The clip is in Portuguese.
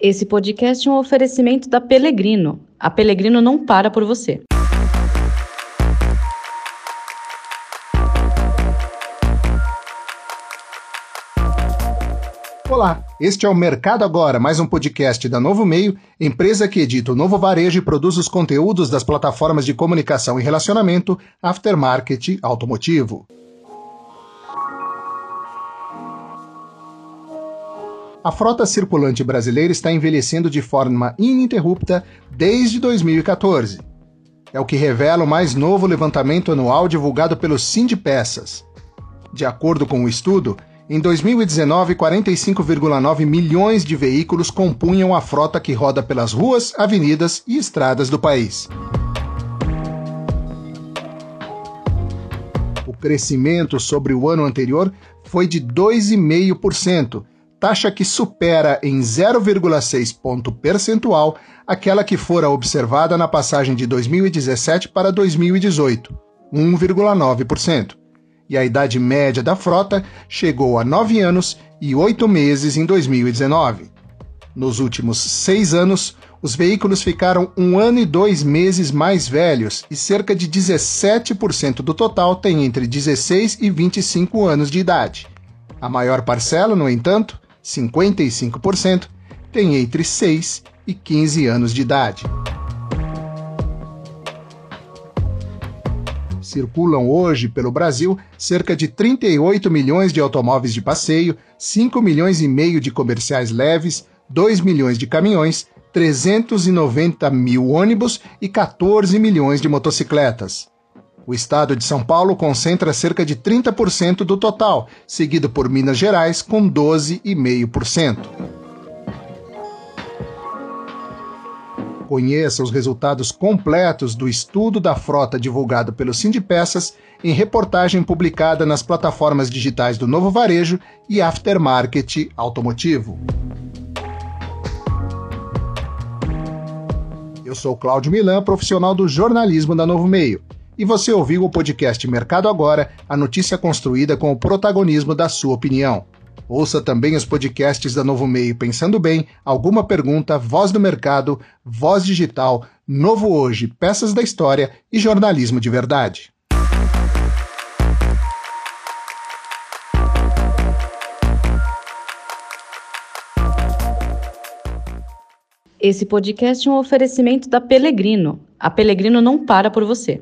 Esse podcast é um oferecimento da Pelegrino. A Pelegrino não para por você. Olá, este é o Mercado Agora, mais um podcast da Novo Meio, empresa que edita o novo varejo e produz os conteúdos das plataformas de comunicação e relacionamento Aftermarket Automotivo. A frota circulante brasileira está envelhecendo de forma ininterrupta desde 2014. É o que revela o mais novo levantamento anual divulgado pelo Sindpeças. De acordo com o estudo, em 2019, 45,9 milhões de veículos compunham a frota que roda pelas ruas, avenidas e estradas do país. O crescimento sobre o ano anterior foi de 2,5%, taxa que supera em 0,6 ponto percentual aquela que fora observada na passagem de 2017 para 2018, 1,9%. E a idade média da frota chegou a 9 anos e 8 meses em 2019. Nos últimos seis anos, os veículos ficaram um ano e dois meses mais velhos e cerca de 17% do total tem entre 16 e 25 anos de idade. A maior parcela, no entanto, 55%, tem entre 6 e 15 anos de idade. Circulam hoje pelo Brasil cerca de 38 milhões de automóveis de passeio, 5 milhões e meio de comerciais leves, 2 milhões de caminhões, 390 mil ônibus e 14 milhões de motocicletas. O estado de São Paulo concentra cerca de 30% do total, seguido por Minas Gerais com 12,5%. Conheça os resultados completos do estudo da frota divulgado pelo Sindipeças em reportagem publicada nas plataformas digitais do Novo Varejo e Aftermarket Automotivo. Eu sou Cláudio Milan, profissional do jornalismo da Novo Meio e você ouviu o podcast Mercado Agora, a notícia construída com o protagonismo da sua opinião. Ouça também os podcasts da Novo Meio Pensando Bem, Alguma Pergunta, Voz do Mercado, Voz Digital, Novo Hoje, Peças da História e Jornalismo de Verdade. Esse podcast é um oferecimento da Pelegrino. A Pelegrino não para por você.